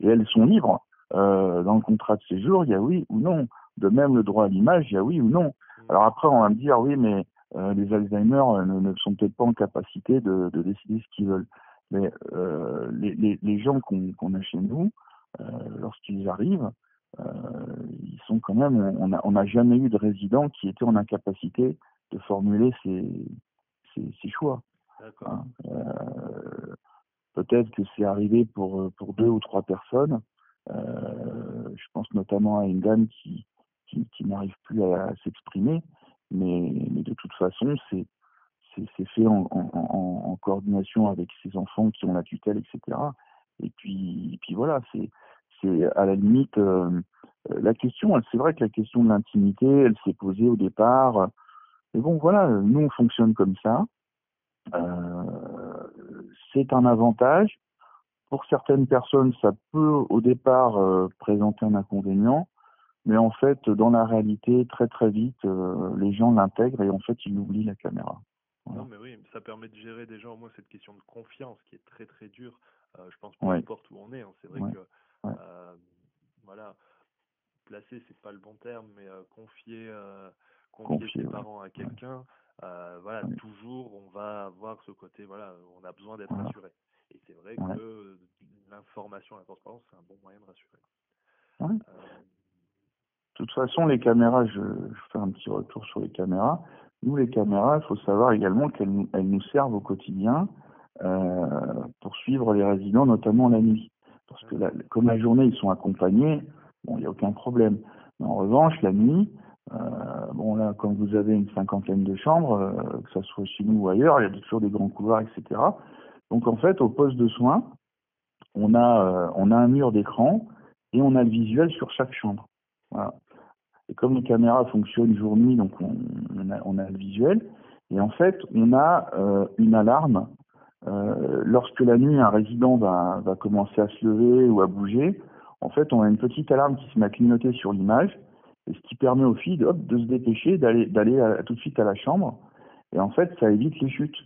Et elles sont libres. Euh, dans le contrat de séjour, il y a oui ou non. De même, le droit à l'image, il y a oui ou non. Mmh. Alors après, on va me dire, oui, mais euh, les Alzheimer euh, ne, sont peut-être pas en capacité de, de décider ce qu'ils veulent. Mais euh, les, les, les, gens qu'on a chez nous, euh, lorsqu'ils arrivent, euh, ils sont quand même. On n'a on a jamais eu de résident qui était en incapacité de formuler ses, ses, ses choix. Hein, Peut-être que c'est arrivé pour, pour deux ou trois personnes. je pense notamment à une dame qui, qui, qui n'arrive plus à s'exprimer mais, mais de toute façon, c'est fait en, en, en, coordination avec ses enfants qui ont la tutelle, etc. Et puis, et puis voilà, c'est c'est à la limite euh, la question. C'est vrai que la question de l'intimité, elle s'est posée au départ. Mais bon, voilà, nous on fonctionne comme ça. Euh, c'est un avantage. Pour certaines personnes, ça peut au départ euh, présenter un inconvénient. Mais en fait, dans la réalité, très très vite, euh, les gens l'intègrent et en fait, ils oublient la caméra. Non, mais oui, ça permet de gérer déjà au moins cette question de confiance qui est très très dure. Je pense peu importe où on est, hein. c'est vrai que voilà, placer c'est pas le bon terme, mais confier, confier, ses parents à quelqu'un, voilà, toujours on va avoir ce côté, voilà, on a besoin d'être rassuré. Et c'est vrai que l'information, la transparence, c'est un bon moyen de rassurer. De toute façon, les caméras, je, fais un petit retour sur les caméras. Nous, les caméras, il faut savoir également qu'elles nous servent au quotidien euh, pour suivre les résidents, notamment la nuit. Parce que comme la journée, ils sont accompagnés, bon, il n'y a aucun problème. Mais en revanche, la nuit, euh, bon là, comme vous avez une cinquantaine de chambres, euh, que ce soit chez nous ou ailleurs, il y a toujours des grands couloirs, etc. Donc en fait, au poste de soins, on a, on a un mur d'écran et on a le visuel sur chaque chambre. Voilà. Et comme les caméras fonctionnent jour-nuit, donc on, a, on, a, le visuel. Et en fait, on a une alarme lorsque la nuit un résident va, va commencer à se lever ou à bouger. En fait, on a une petite alarme qui se met à clignoter sur l'image, ce qui permet au filles hop, de se dépêcher, d'aller d'aller tout de suite à la chambre. Et en fait, ça évite les chutes.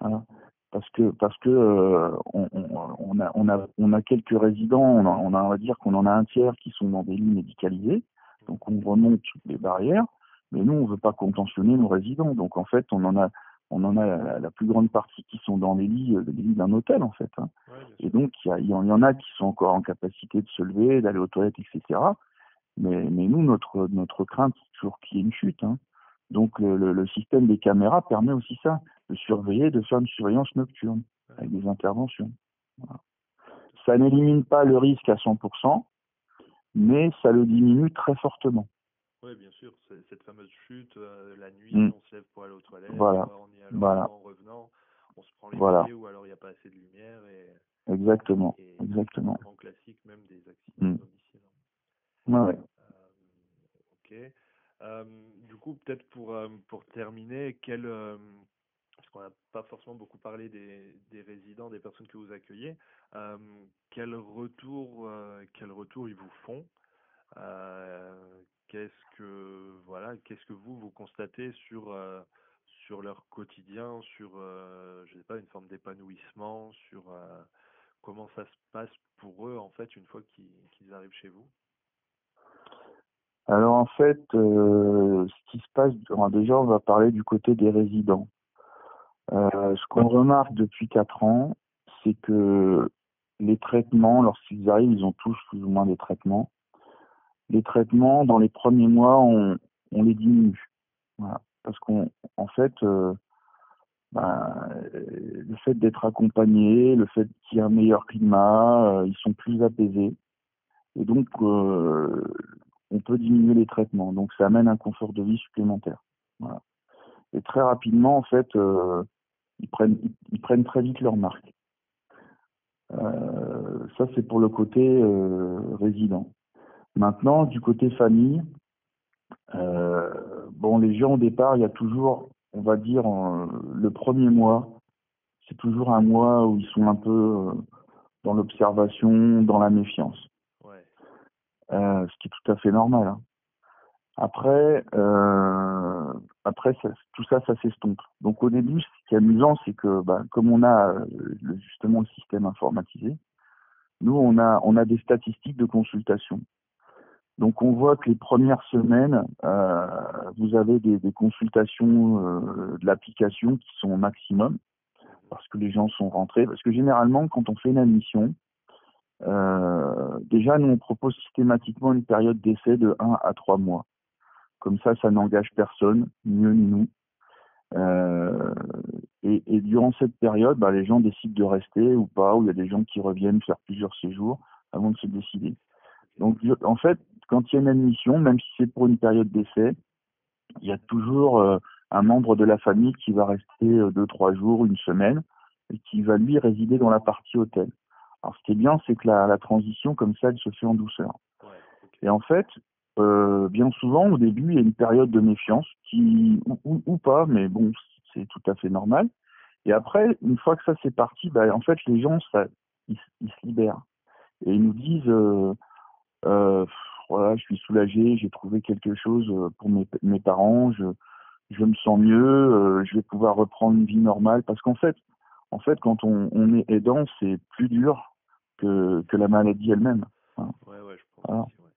Voilà parce que parce que euh, on, on, a on a on a quelques résidents, on, a, on, a, on va dire qu'on en a un tiers qui sont dans des lits médicalisés, donc on remonte les barrières, mais nous on veut pas contentionner nos résidents, donc en fait on en a on en a la, plus grande partie qui sont dans les lits, euh, les lits d'un hôtel en fait, hein. et donc il y, y, en a qui sont encore en capacité de se lever, d'aller aux toilettes, etc. Mais mais nous notre notre crainte c'est toujours qu'il y ait une chute, hein. Donc le, le, système des caméras permet aussi ça de surveiller, de faire une surveillance nocturne avec des interventions. Ça n'élimine pas le risque à 100%, mais ça le diminue très fortement. Oui, bien sûr, cette fameuse chute, euh, la nuit, mm. on se lève pour aller aux toilettes, voilà. on y voilà. en revenant, on se prend les voilà. pieds ou alors il n'y a pas assez de lumière. Et, exactement, et exactement. En classique, même des accidents mm. Euh, ok. Euh, du coup, peut-être pour, euh, pour terminer, quel, euh, qu'on n'a pas forcément beaucoup parlé des, résidents, des personnes que vous accueillez. Quel retour, quel retour ils vous font? Qu'est-ce que voilà, qu'est-ce que vous vous constatez sur sur leur quotidien, sur je sais pas une forme d'épanouissement, sur comment ça se passe pour eux en fait une fois qu'ils arrivent chez vous? Alors en fait, euh, ce qui se passe, déjà on va parler du côté des résidents. Euh, ce qu'on remarque depuis quatre ans, c'est que les traitements, lorsqu'ils arrivent, ils ont tous plus ou moins des traitements. Les traitements, dans les premiers mois, on, les diminue. Voilà. Parce qu'en en fait, euh, ben, le fait d'être accompagné, le fait qu'il y ait un meilleur climat, ils sont plus apaisés. Et donc, on peut diminuer les traitements. Donc, ça amène un confort de vie supplémentaire. Et très rapidement, en fait, euh, ils prennent, ils, prennent très vite leur marque. Euh, ça, c'est pour le côté euh, résident. Maintenant, du côté famille, bon, les gens au départ, il y a toujours, on va dire, le premier mois, c'est toujours un mois où ils sont un peu dans l'observation, dans la méfiance. Euh, ce qui est tout à fait normal. Hein. Après, euh, après tout ça, ça s'estompe. Donc au début, ce qui est amusant, c'est que bah, comme on a euh, justement le système informatisé, nous on a on a des statistiques de consultation. Donc on voit que les premières semaines, euh, vous avez des, des consultations euh, de l'application qui sont au maximum parce que les gens sont rentrés. Parce que généralement, quand on fait une admission, euh, déjà nous on propose systématiquement une période d'essai de 1 à 3 mois. Comme ça, ça n'engage personne, mieux ni nous. Euh, et, et, durant cette période, bah, les gens décident de rester ou pas, ou il y a des gens qui reviennent faire plusieurs séjours avant de se décider. Donc, en fait, quand il y a une admission, même si c'est pour une période d'essai, il y a toujours euh, un membre de la famille qui va rester euh, deux, trois jours, une semaine, et qui va lui résider dans la partie hôtel. Alors, ce qui est bien, c'est que la, la transition, comme ça, elle se fait en douceur. Ouais, okay. Et en fait, euh, bien souvent, au début, il y a une période de méfiance, qui ou, ou, ou pas, mais bon, c'est tout à fait normal. Et après, une fois que ça c'est parti, bah, en fait, les gens, ça, ils, ils, se libèrent et ils nous disent, euh, euh, voilà, je suis soulagé, j'ai trouvé quelque chose euh, pour mes, mes parents, je, je me sens mieux, euh, je vais pouvoir reprendre une vie normale, parce qu'en fait, en fait, quand on, on est aidant, c'est plus dur que, que la maladie elle-même. Hein. Ouais, ouais, je pense. Voilà. Aussi, ouais.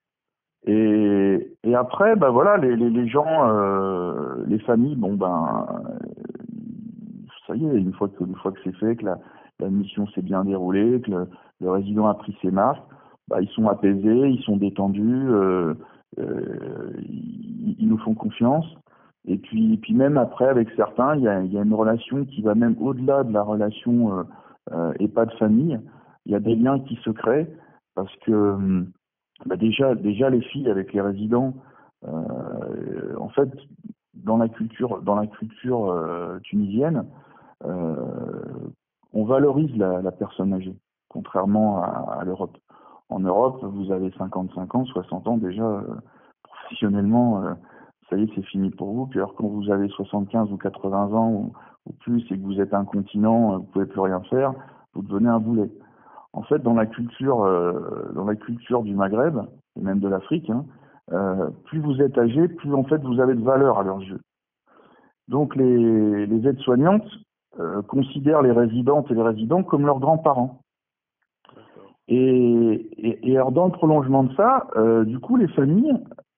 Et, et après, ben voilà, les, les, les gens, euh, les familles, bon ben, ça y est, une fois que, une fois que c'est fait, que la, la mission s'est bien déroulée, que le, le, résident a pris ses marques, bah, ils sont apaisés, ils sont détendus, euh, euh, ils, ils, nous font confiance. Et puis, puis même après, avec certains, il y a, y a une relation qui va même au-delà de la relation euh, euh, EHPAD-famille. Il y a des liens qui se créent parce que hum, bah déjà, déjà les filles avec les résidents, euh, en fait, dans la culture, dans la culture euh, tunisienne, euh, on valorise la, la, personne âgée, contrairement à, à l'Europe. En Europe, vous avez 55 ans, 60 ans déjà, euh, professionnellement, ça y est, c'est fini pour vous. Puis alors quand vous avez 75 ou 80 ans ou, plus et que vous êtes incontinent, vous pouvez plus rien faire, vous devenez un boulet. En fait, dans la culture, euh, dans la culture du Maghreb et même de l'Afrique, hein, euh, plus vous êtes âgé, plus en fait vous avez de valeur à leurs yeux. Donc les, les aides-soignantes euh, considèrent les résidentes et les résidents comme leurs grands-parents. Et, et, et, alors dans le prolongement de ça, euh, du coup, les familles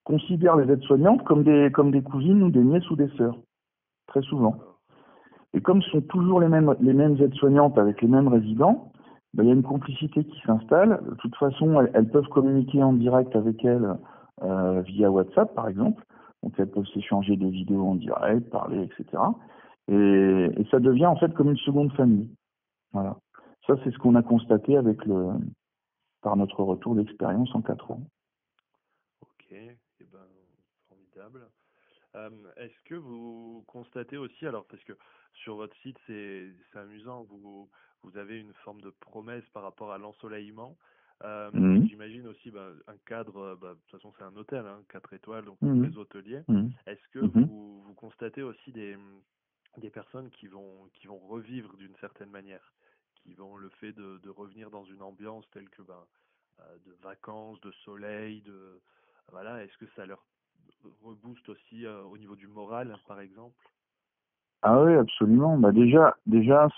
considèrent les aides-soignantes comme des, comme des cousines ou des nièces ou des sœurs, très souvent. Et comme ce sont toujours les mêmes, les mêmes aides-soignantes avec les mêmes résidents, ben, il y a une complicité qui s'installe. De toute façon, elles, peuvent communiquer en direct avec elles euh, via WhatsApp, par exemple. Donc elles peuvent s'échanger des vidéos en direct, parler, etc. Et, et, ça devient en fait comme une seconde famille. Voilà. Ça, c'est ce qu'on a constaté avec le, par notre retour d'expérience en quatre ans. Ok. Euh, Est-ce que vous constatez aussi, alors parce que sur votre site c'est amusant, vous, vous avez une forme de promesse par rapport à l'ensoleillement. Euh, mmh. J'imagine aussi bah, un cadre, bah, de toute façon c'est un hôtel, hein, 4 étoiles, donc mmh. les hôteliers. Mmh. Est-ce que vous, vous constatez aussi des, des personnes qui vont, qui vont revivre d'une certaine manière qui vont le fait de, de revenir dans une ambiance telle que ben, euh, de vacances, de soleil, de voilà, est-ce que ça leur rebooste aussi euh, au niveau du moral, par exemple? Ah oui, absolument. Bah déjà, déjà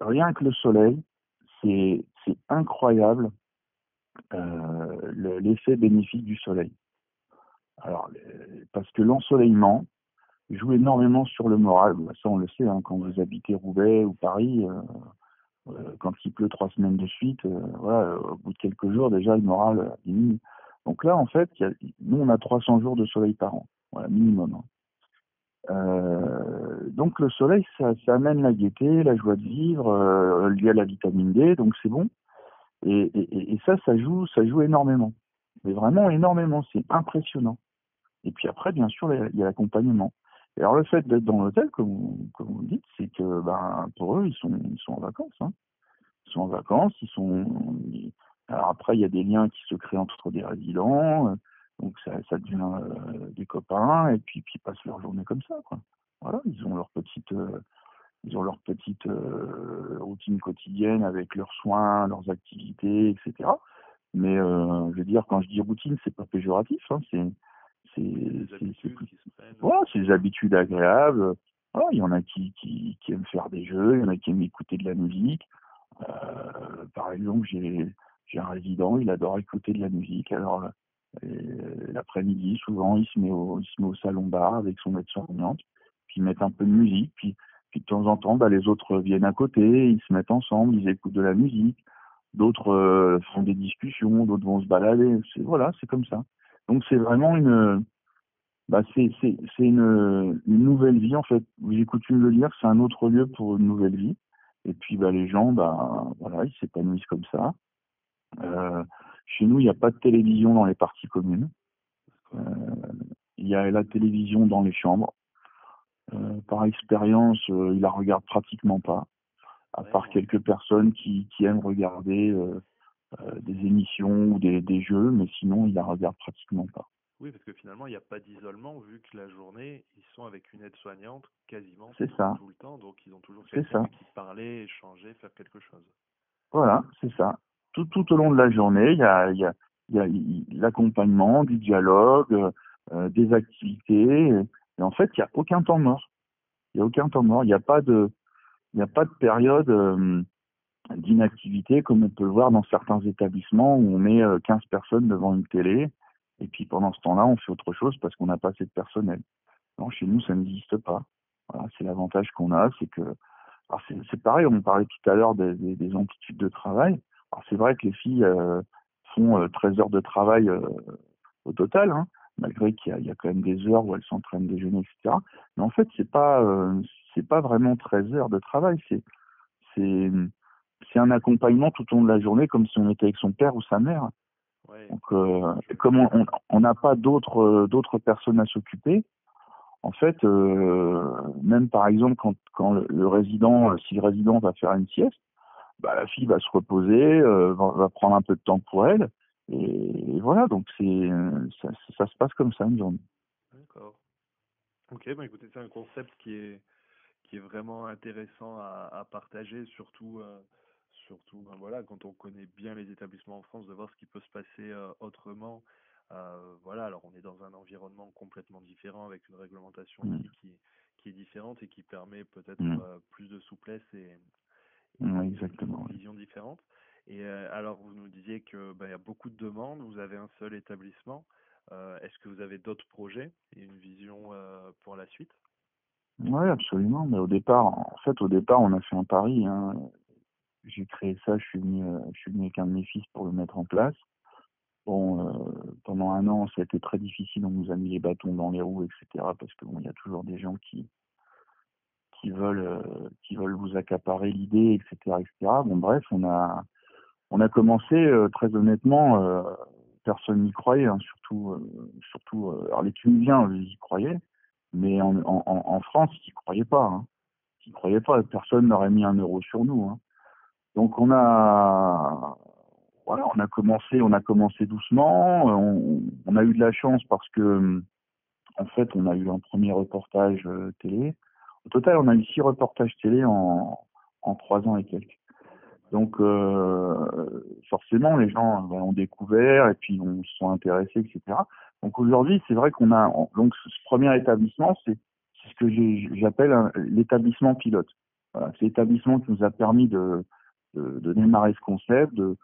rien que le soleil, c'est incroyable euh, l'effet bénéfique du soleil. Alors, parce que l'ensoleillement joue énormément sur le moral. Bah, ça, on le sait, hein, quand vous habitez Roubaix ou Paris, euh, quand il pleut trois semaines de suite, voilà, au bout de quelques jours, déjà, le moral diminue. Donc là, en fait, nous, on a 300 jours de soleil par an, voilà, minimum. Hein. Euh, donc le soleil, ça, amène la gaieté, la joie de vivre, euh, liée à la vitamine D, donc c'est bon. Et, ça, ça joue, ça joue énormément. Mais vraiment énormément, c'est impressionnant. Et puis après, bien sûr, il y a l'accompagnement. Alors le fait d'être dans l'hôtel, comme, comme vous dites, c'est que ben, pour eux, ils sont, ils sont en vacances. Hein. Ils sont en vacances, ils sont. Alors après, il y a des liens qui se créent entre des résidents, donc ça, ça devient euh, des copains, et puis, puis ils passent leur journée comme ça. Quoi. Voilà, ils ont leur petite, euh, ils ont leur petite euh, routine quotidienne avec leurs soins, leurs activités, etc. Mais je veux dire, quand je dis routine, c'est pas péjoratif, hein, c'est c'est voilà, c'est des habitudes agréables. Voilà, il y en a qui, qui, qui aiment faire des jeux, il y en a qui aiment écouter de la musique. Euh, par exemple, j'ai j'ai un résident, il adore écouter de la musique. Alors euh, l'après-midi, souvent, il se met au salon bar avec son aide-soignante, puis ils mettent un peu de musique, puis de temps en temps, bah, les autres viennent à côté, ils se mettent ensemble, ils écoutent de la musique. D'autres euh, font des discussions, d'autres vont se balader. Voilà, c'est comme ça. Donc c'est vraiment une, bah une, nouvelle vie en fait. J'ai coutume de dire, c'est un autre lieu pour une nouvelle vie. Et puis bah les gens, voilà, ils s'épanouissent comme ça. Euh, chez nous, il n'y a pas de télévision dans les parties communes. Euh, il y a la télévision dans les chambres. Euh, par expérience, ils la regardent pratiquement pas, à part quelques personnes qui, qui aiment regarder des émissions ou des, des, jeux, mais sinon, ils la regardent pratiquement pas. Oui, parce que finalement, il n'y a pas d'isolement, vu que la journée, ils sont avec une aide-soignante quasiment ça. tout le temps, donc ils ont toujours quelqu'un qui parler, échanger, faire quelque chose. Voilà, c'est ça. Tout, au long de la journée, il y a, il l'accompagnement, du dialogue, euh, des activités, et en fait, il n'y a aucun temps mort. Il n'y a aucun temps mort. Il n'y a pas de, a pas de période euh, d'inactivité comme on peut le voir dans certains établissements où on met 15 euh, personnes devant une télé et puis pendant ce temps-là, on fait autre chose parce qu'on n'a pas assez de personnel. Chez nous, ça n'existe pas. C'est l'avantage qu'on a, c'est que c'est pareil, on parlait tout à l'heure des, amplitudes de travail. Alors c'est vrai que les filles euh, font euh, 13 heures de travail euh, au total, hein, malgré qu'il y, y, a quand même des heures où elles s'entraînent déjeuner, etc. Mais en fait, c'est pas euh, c'est pas vraiment 13 heures de travail, c'est c'est c'est un accompagnement tout au long de la journée, comme si on était avec son père ou sa mère. Ouais. Donc, euh, comme on n'a pas d'autres euh, d'autres personnes à s'occuper, en fait, euh, même par exemple quand, quand le, le, résident, si le résident va faire une sieste, bah, la fille va se reposer, euh, va, va, prendre un peu de temps pour elle, et, et voilà. Donc c'est ça, ça, se passe comme ça une journée. D'accord. Ok, bah écoutez, c'est un concept qui est, qui est vraiment intéressant à, à partager, surtout, euh, surtout ben voilà, quand on connaît bien les établissements en France, de voir ce qui peut se passer euh, autrement. Euh, voilà, alors on est dans un environnement complètement différent, avec une réglementation Mm. aussi qui, qui est différente et qui permet peut-être Mm. euh, plus de souplesse et, une exactement. oui. vision différente. Et euh, alors, vous nous disiez que ben, il y a beaucoup de demandes, vous avez un seul établissement. Euh, Est-ce que vous avez d'autres projets et une vision euh, pour la suite? Oui, absolument. Mais au départ, en fait, au départ, on a fait un pari. Hein. J'ai créé ça, je suis venu, je suis venu avec un de mes fils pour le mettre en place. Bon, pendant un an, ça a été très difficile. On nous a mis les bâtons dans les roues, etc. Parce que bon, il y a toujours des gens qui qui veulent euh, qui veulent vous accaparer l'idée, etc., etc. Bon, bref, on a on a commencé euh, très honnêtement. euh, personne n'y croyait, hein, surtout surtout. les Tunisiens, ils y croyaient, mais en en, en France, ils n'y croyaient pas. Hein. Ils n'y croyaient pas. Personne n'aurait mis un euro sur nous. Hein. Donc on a voilà, on a commencé, on a commencé doucement. On, a eu de la chance parce que, en fait, on a eu un premier reportage télé. Au total, on a eu six reportages télé en, trois ans et quelques. Donc, euh, forcément, les gens ben, ont découvert et puis on se sont intéressés, etc. Donc aujourd'hui, c'est vrai qu'on a on- donc ce premier établissement, c'est ce que j'appelle l'établissement pilote. C'est l'établissement qui nous a permis de, démarrer ce concept, de,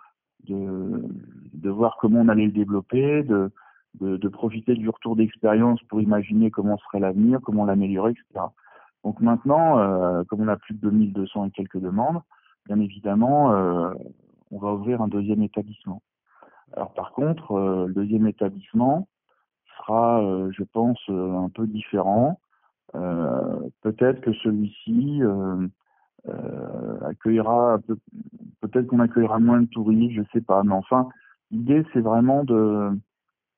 voir comment on allait le développer, de profiter du retour d'expérience pour imaginer comment serait l'avenir, comment l'améliorer, etc. Donc maintenant, euh, comme on a plus de 2200 et quelques demandes, bien évidemment, euh, on va ouvrir un deuxième établissement. Alors par contre, euh, le deuxième établissement sera, je pense, un peu différent. Peut-être que celui-ci accueillera peut-être qu'on accueillera moins de touristes, je sais pas. Mais enfin, l'idée c'est vraiment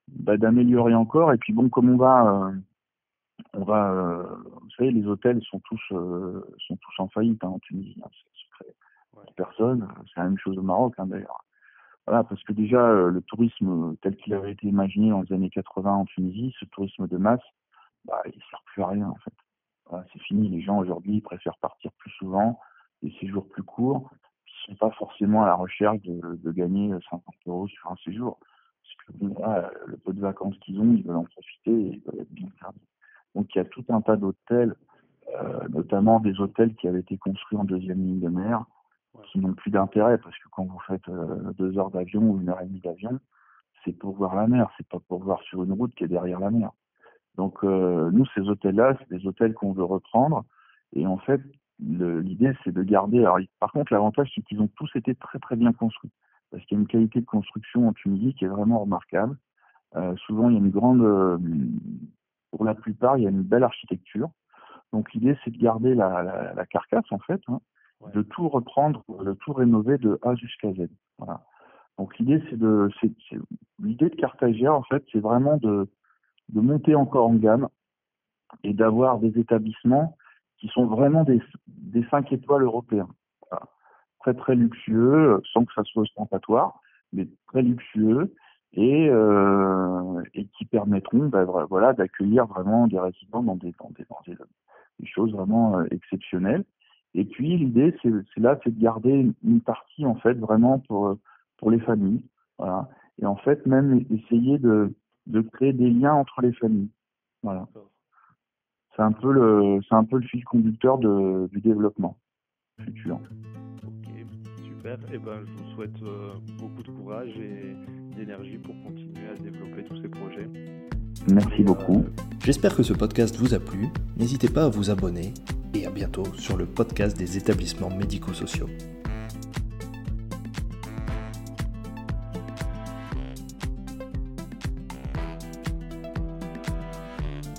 bah, d'améliorer encore. Et puis bon, comme on va, on va, euh, vous savez, les hôtels sont tous euh, sont tous en faillite hein, en Tunisie. Hein, c'est Ouais. personne. C'est la même chose au Maroc hein, d'ailleurs. Voilà, parce que déjà euh, le tourisme tel qu'il avait été imaginé dans les années 80 en Tunisie, ce tourisme de masse, bah, il sert plus à rien en fait. Voilà, c'est fini. Les gens aujourd'hui préfèrent partir plus souvent, des séjours plus courts. Ils sont pas forcément à la recherche de, de gagner 50 euros sur un séjour. Parce que voilà, le peu de vacances qu'ils ont, ils veulent en profiter et ils veulent être bien servis. Donc il y a tout un tas d'hôtels, euh, notamment des hôtels qui avaient été construits en deuxième ligne de mer, Ouais. qui n'ont plus d'intérêt parce que quand vous faites euh, deux heures d'avion ou une heure et demie d'avion, c'est pour voir la mer, c'est pas pour voir sur une route qui est derrière la mer. Donc euh, nous, ces hôtels-là, c'est des hôtels qu'on veut reprendre. Et en fait, l'idée, c'est de garder. Alors, par contre, l'avantage, c'est qu'ils ont tous été très très bien construits, parce qu'il y a une qualité de construction en Tunisie qui est vraiment remarquable. Euh, souvent, il y a une grande, euh, pour la plupart, il y a une belle architecture. Donc l'idée, c'est de garder la, la, la carcasse en fait, hein, Ouais. de tout reprendre, de tout rénover de A jusqu'à Z. Voilà. Donc l'idée, c'est de, l'idée de Cartagena en fait, c'est vraiment de, de monter encore en gamme et d'avoir des établissements qui sont vraiment des, des 5 étoiles européens. Voilà. Très très luxueux, sans que ça soit ostentatoire, mais très luxueux et, euh, et qui permettront bah, voilà, d'accueillir vraiment des résidents dans des, dans des, dans des, des choses vraiment euh, exceptionnelles. Et puis l'idée, c'est là, c'est de garder une- partie en fait vraiment pour pour les familles, voilà. Et en fait même essayer de de créer des liens entre les familles, voilà. C'est un peu le c'est un peu le fil conducteur de, du développement futur. Ok, super. Et ben, je vous souhaite euh, beaucoup de courage et d'énergie pour continuer à développer tous ces projets. Merci beaucoup. J'espère que ce podcast vous a plu. N'hésitez pas à vous abonner et à bientôt sur le podcast des établissements médico-sociaux.